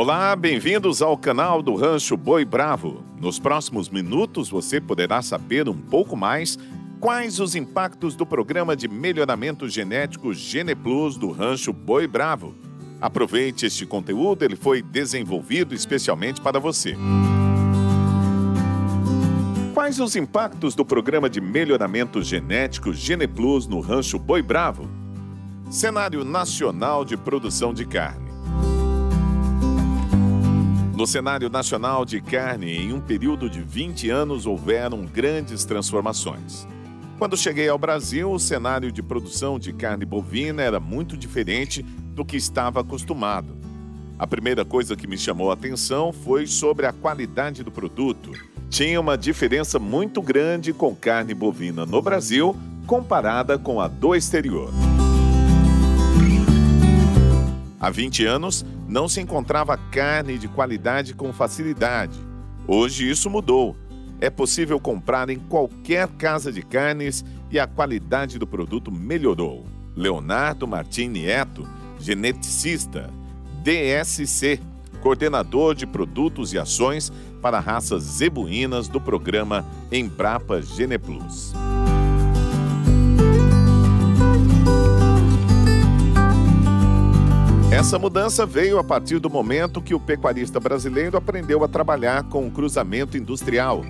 Olá, bem-vindos ao canal do Rancho Boi Bravo. Nos próximos minutos você poderá saber um pouco mais quais os impactos do programa de melhoramento genético GenePlus do Rancho Boi Bravo. Aproveite este conteúdo, ele foi desenvolvido especialmente para você. Quais os impactos do programa de melhoramento genético GenePlus no Rancho Boi Bravo? Cenário nacional de produção de carne. No cenário nacional de carne, em um período de 20 anos, houveram grandes transformações. Quando cheguei ao Brasil, o cenário de produção de carne bovina era muito diferente do que estava acostumado. A primeira coisa que me chamou a atenção foi sobre a qualidade do produto. Tinha uma diferença muito grande com carne bovina no Brasil comparada com a do exterior. Há 20 anos, não se encontrava carne de qualidade com facilidade. Hoje isso mudou. É possível comprar em qualquer casa de carnes e a qualidade do produto melhorou. Leonardo Martim Nieto, geneticista, DSC, coordenador de produtos e ações para raças zebuínas do programa Embrapa Geneplus. Essa mudança veio a partir do momento que o pecuarista brasileiro aprendeu a trabalhar com o cruzamento industrial.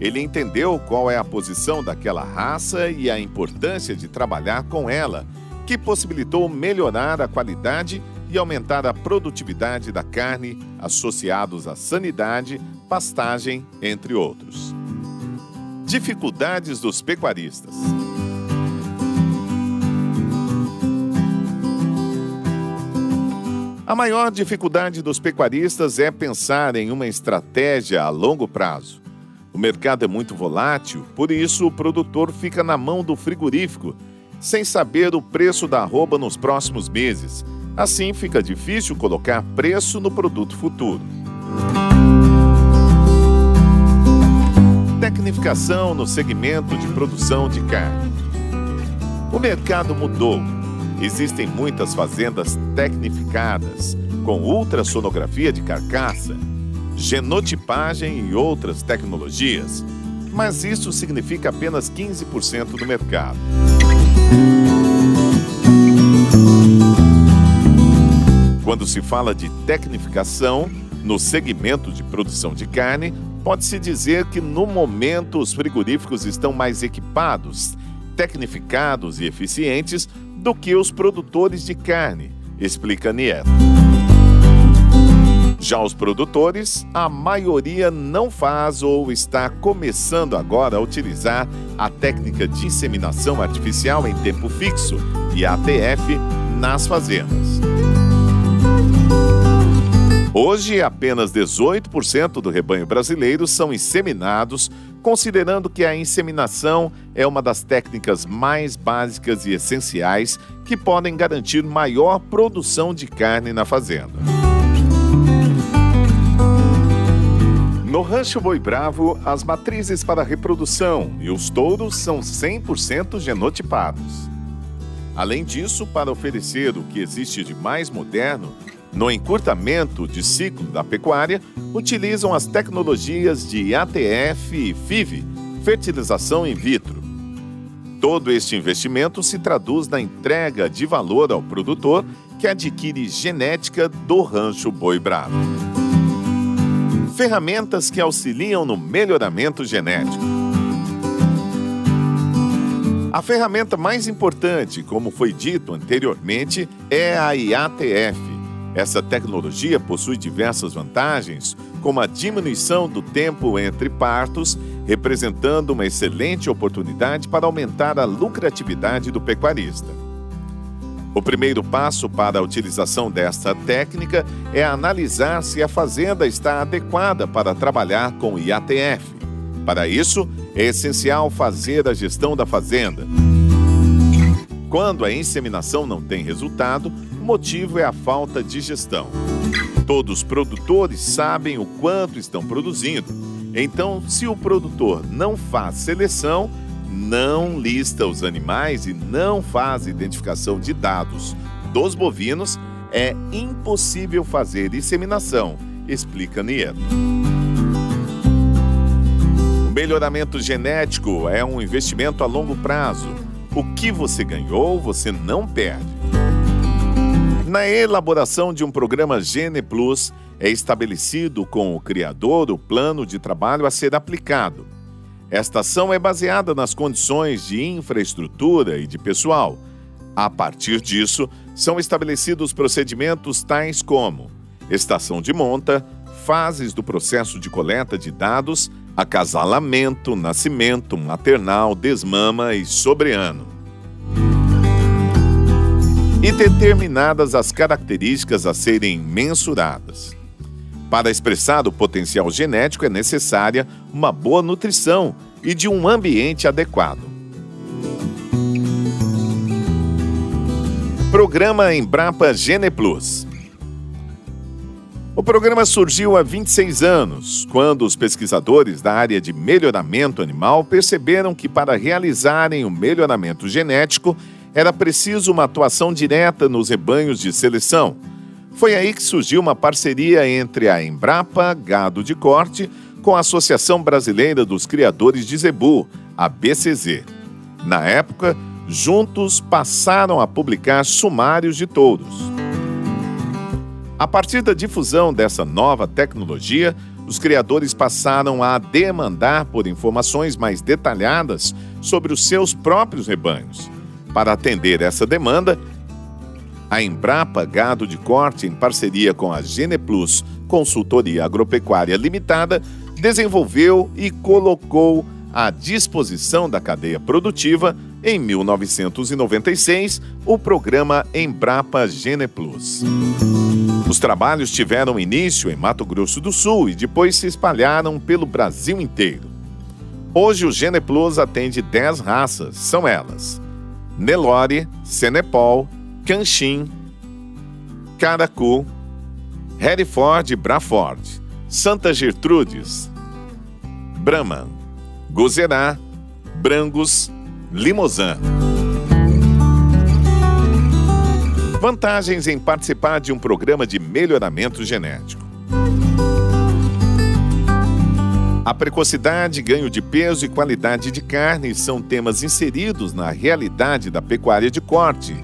Ele entendeu qual é a posição daquela raça e a importância de trabalhar com ela, que possibilitou melhorar a qualidade e aumentar a produtividade da carne, associados à sanidade, pastagem, entre outros. Dificuldades dos pecuaristas. A maior dificuldade dos pecuaristas é pensar em uma estratégia a longo prazo. O mercado é muito volátil, por isso o produtor fica na mão do frigorífico, sem saber o preço da arroba nos próximos meses. Assim fica difícil colocar preço no produto futuro. Tecnificação no segmento de produção de carne. O mercado mudou Existem muitas fazendas tecnificadas, com ultrassonografia de carcaça, genotipagem e outras tecnologias, mas isso significa apenas 15% do mercado. Quando se fala de tecnificação no segmento de produção de carne, pode-se dizer que no momento os frigoríficos estão mais equipados, tecnificados e eficientes do que os produtores de carne, explica Nieto. Já os produtores, a maioria não faz ou está começando agora a utilizar a técnica de inseminação artificial em tempo fixo e ATF nas fazendas. Hoje, apenas 18% do rebanho brasileiro são inseminados, considerando que a inseminação é uma das técnicas mais básicas e essenciais que podem garantir maior produção de carne na fazenda. No Rancho Boi Bravo, as matrizes para reprodução e os touros são 100% genotipados. Além disso, para oferecer o que existe de mais moderno, no encurtamento de ciclo da pecuária, utilizam as tecnologias de ATF e FIV, fertilização in vitro. Todo este investimento se traduz na entrega de valor ao produtor que adquire genética do rancho Boi Bravo. Ferramentas que auxiliam no melhoramento genético. A ferramenta mais importante, como foi dito anteriormente, é a IATF, essa tecnologia possui diversas vantagens, como a diminuição do tempo entre partos, representando uma excelente oportunidade para aumentar a lucratividade do pecuarista. O primeiro passo para a utilização desta técnica é analisar se a fazenda está adequada para trabalhar com IATF. Para isso, é essencial fazer a gestão da fazenda. Quando a inseminação não tem resultado, o motivo é a falta de gestão. Todos os produtores sabem o quanto estão produzindo. Então, se o produtor não faz seleção, não lista os animais e não faz identificação de dados dos bovinos, é impossível fazer inseminação, explica Nieto. O melhoramento genético é um investimento a longo prazo. O que você ganhou, você não perde. Na elaboração de um programa Gene Plus, é estabelecido com o criador o plano de trabalho a ser aplicado. Esta ação é baseada nas condições de infraestrutura e de pessoal. A partir disso, são estabelecidos procedimentos tais como estação de monta, fases do processo de coleta de dados, acasalamento, nascimento, maternal, desmama e sobreano. E determinadas as características a serem mensuradas. Para expressar o potencial genético é necessária uma boa nutrição e de um ambiente adequado. Programa Embrapa Gene Plus. O programa surgiu há 26 anos, quando os pesquisadores da área de melhoramento animal perceberam que para realizarem o melhoramento genético era preciso uma atuação direta nos rebanhos de seleção. Foi aí que surgiu uma parceria entre a Embrapa Gado de Corte com a Associação Brasileira dos Criadores de Zebu, a BCZ. Na época, juntos passaram a publicar sumários de touros. A partir da difusão dessa nova tecnologia, os criadores passaram a demandar por informações mais detalhadas sobre os seus próprios rebanhos. Para atender essa demanda, a Embrapa Gado de Corte, em parceria com a Geneplus Consultoria Agropecuária Limitada, desenvolveu e colocou à disposição da cadeia produtiva em 1996, o programa Embrapa Geneplus. Os trabalhos tiveram início em Mato Grosso do Sul e depois se espalharam pelo Brasil inteiro. Hoje o Geneplus atende 10 raças, são elas: Nelore, Senepol, Canchim, Caracu, Hereford e Braford, Santa Gertrudes, Brahman, Gozerá, Brangus, Limousin. Vantagens em participar de um programa de melhoramento genético. A precocidade, ganho de peso e qualidade de carne são temas inseridos na realidade da pecuária de corte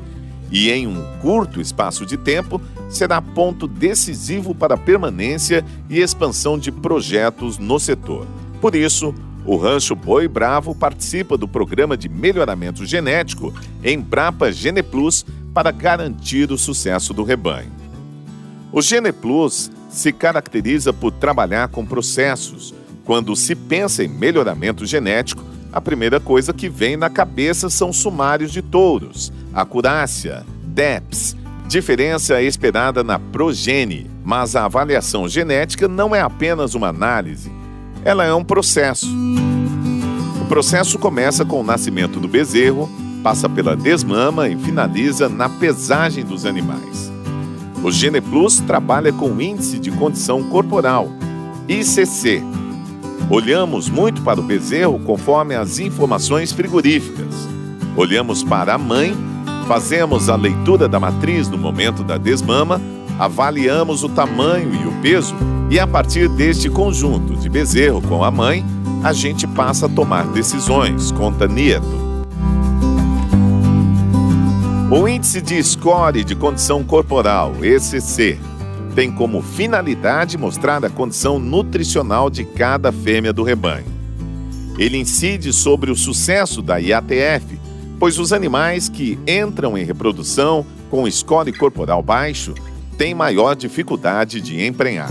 e, em um curto espaço de tempo, será ponto decisivo para a permanência e expansão de projetos no setor. Por isso, o Rancho Boi Bravo participa do programa de melhoramento genético Embrapa Geneplus para garantir o sucesso do rebanho. O Geneplus se caracteriza por trabalhar com processos. Quando se pensa em melhoramento genético, a primeira coisa que vem na cabeça são sumários de touros, acurácia, DEPS, diferença esperada na progenie. Mas a avaliação genética não é apenas uma análise, ela é um processo. O processo começa com o nascimento do bezerro, passa pela desmama e finaliza na pesagem dos animais. O Gene Plus trabalha com o Índice de Condição Corporal, ICC. Olhamos muito para o bezerro conforme as informações frigoríficas. Olhamos para a mãe, fazemos a leitura da matriz no momento da desmama, avaliamos o tamanho e o peso e a partir deste conjunto de bezerro com a mãe, a gente passa a tomar decisões, conta Nieto. O Índice de Score de Condição Corporal, ECC, tem como finalidade mostrar a condição nutricional de cada fêmea do rebanho. Ele incide sobre o sucesso da IATF, pois os animais que entram em reprodução com score corporal baixo tem maior dificuldade de emprenhar.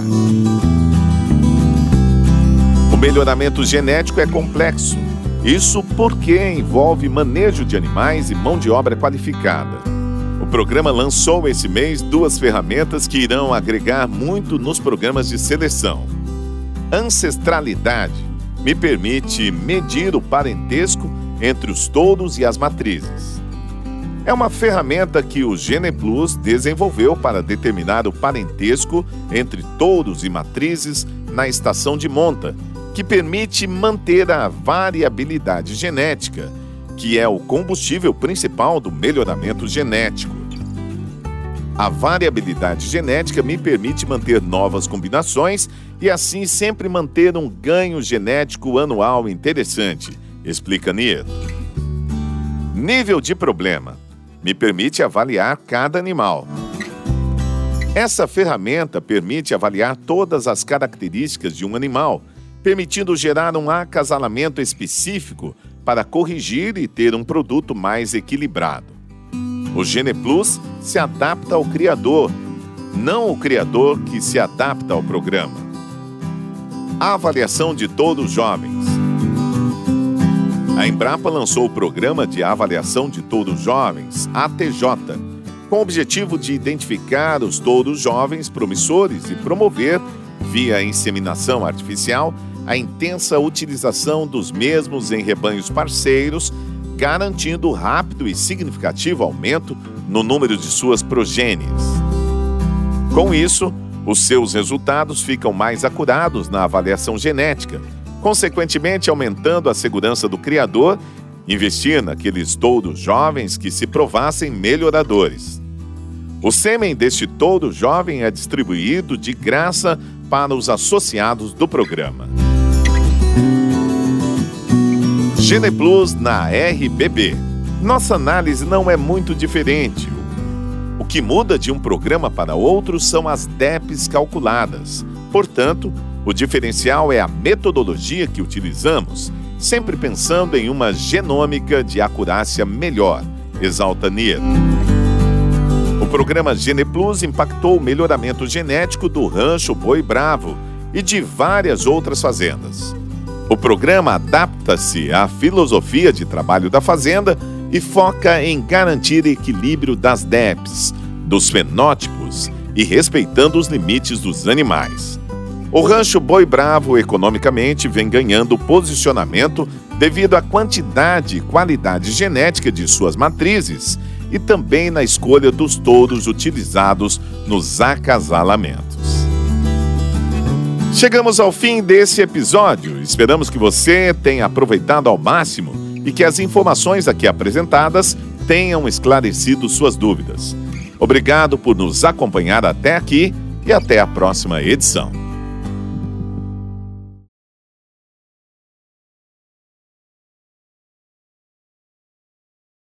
O melhoramento genético é complexo. Isso porque envolve manejo de animais e mão de obra qualificada. O programa lançou esse mês duas ferramentas que irão agregar muito nos programas de seleção. Ancestralidade me permite medir o parentesco entre os touros e as matrizes. É uma ferramenta que o GenePlus desenvolveu para determinar o parentesco entre touros e matrizes na estação de monta, que permite manter a variabilidade genética, que é o combustível principal do melhoramento genético. A variabilidade genética me permite manter novas combinações e assim sempre manter um ganho genético anual interessante, explica Nieto. Nível de problema me permite avaliar cada animal. Essa ferramenta permite avaliar todas as características de um animal, permitindo gerar um acasalamento específico para corrigir e ter um produto mais equilibrado. O Gene Plus se adapta ao criador, não o criador que se adapta ao programa. A avaliação de todos os jovens. A Embrapa lançou o Programa de Avaliação de Touros Jovens, ATJ, com o objetivo de identificar os touros jovens promissores e promover, via inseminação artificial, a intensa utilização dos mesmos em rebanhos parceiros, garantindo rápido e significativo aumento no número de suas progênies. Com isso, os seus resultados ficam mais acurados na avaliação genética, consequentemente aumentando a segurança do criador, investir naqueles touros jovens que se provassem melhoradores. O sêmen deste touro jovem é distribuído de graça para os associados do programa. Geneplus na RBB. Nossa análise não é muito diferente. O que muda de um programa para outro são as DEPs calculadas. Portanto, o diferencial é a metodologia que utilizamos, sempre pensando em uma genômica de acurácia melhor, exalta Nieto. O programa GenePlus impactou o melhoramento genético do rancho Boi Bravo e de várias outras fazendas. O programa adapta-se à filosofia de trabalho da fazenda e foca em garantir equilíbrio das DEPs, dos fenótipos e respeitando os limites dos animais. O rancho Boi Bravo economicamente vem ganhando posicionamento devido à quantidade e qualidade genética de suas matrizes e também na escolha dos touros utilizados nos acasalamentos. Chegamos ao fim desse episódio. Esperamos que você tenha aproveitado ao máximo e que as informações aqui apresentadas tenham esclarecido suas dúvidas. Obrigado por nos acompanhar até aqui e até a próxima edição.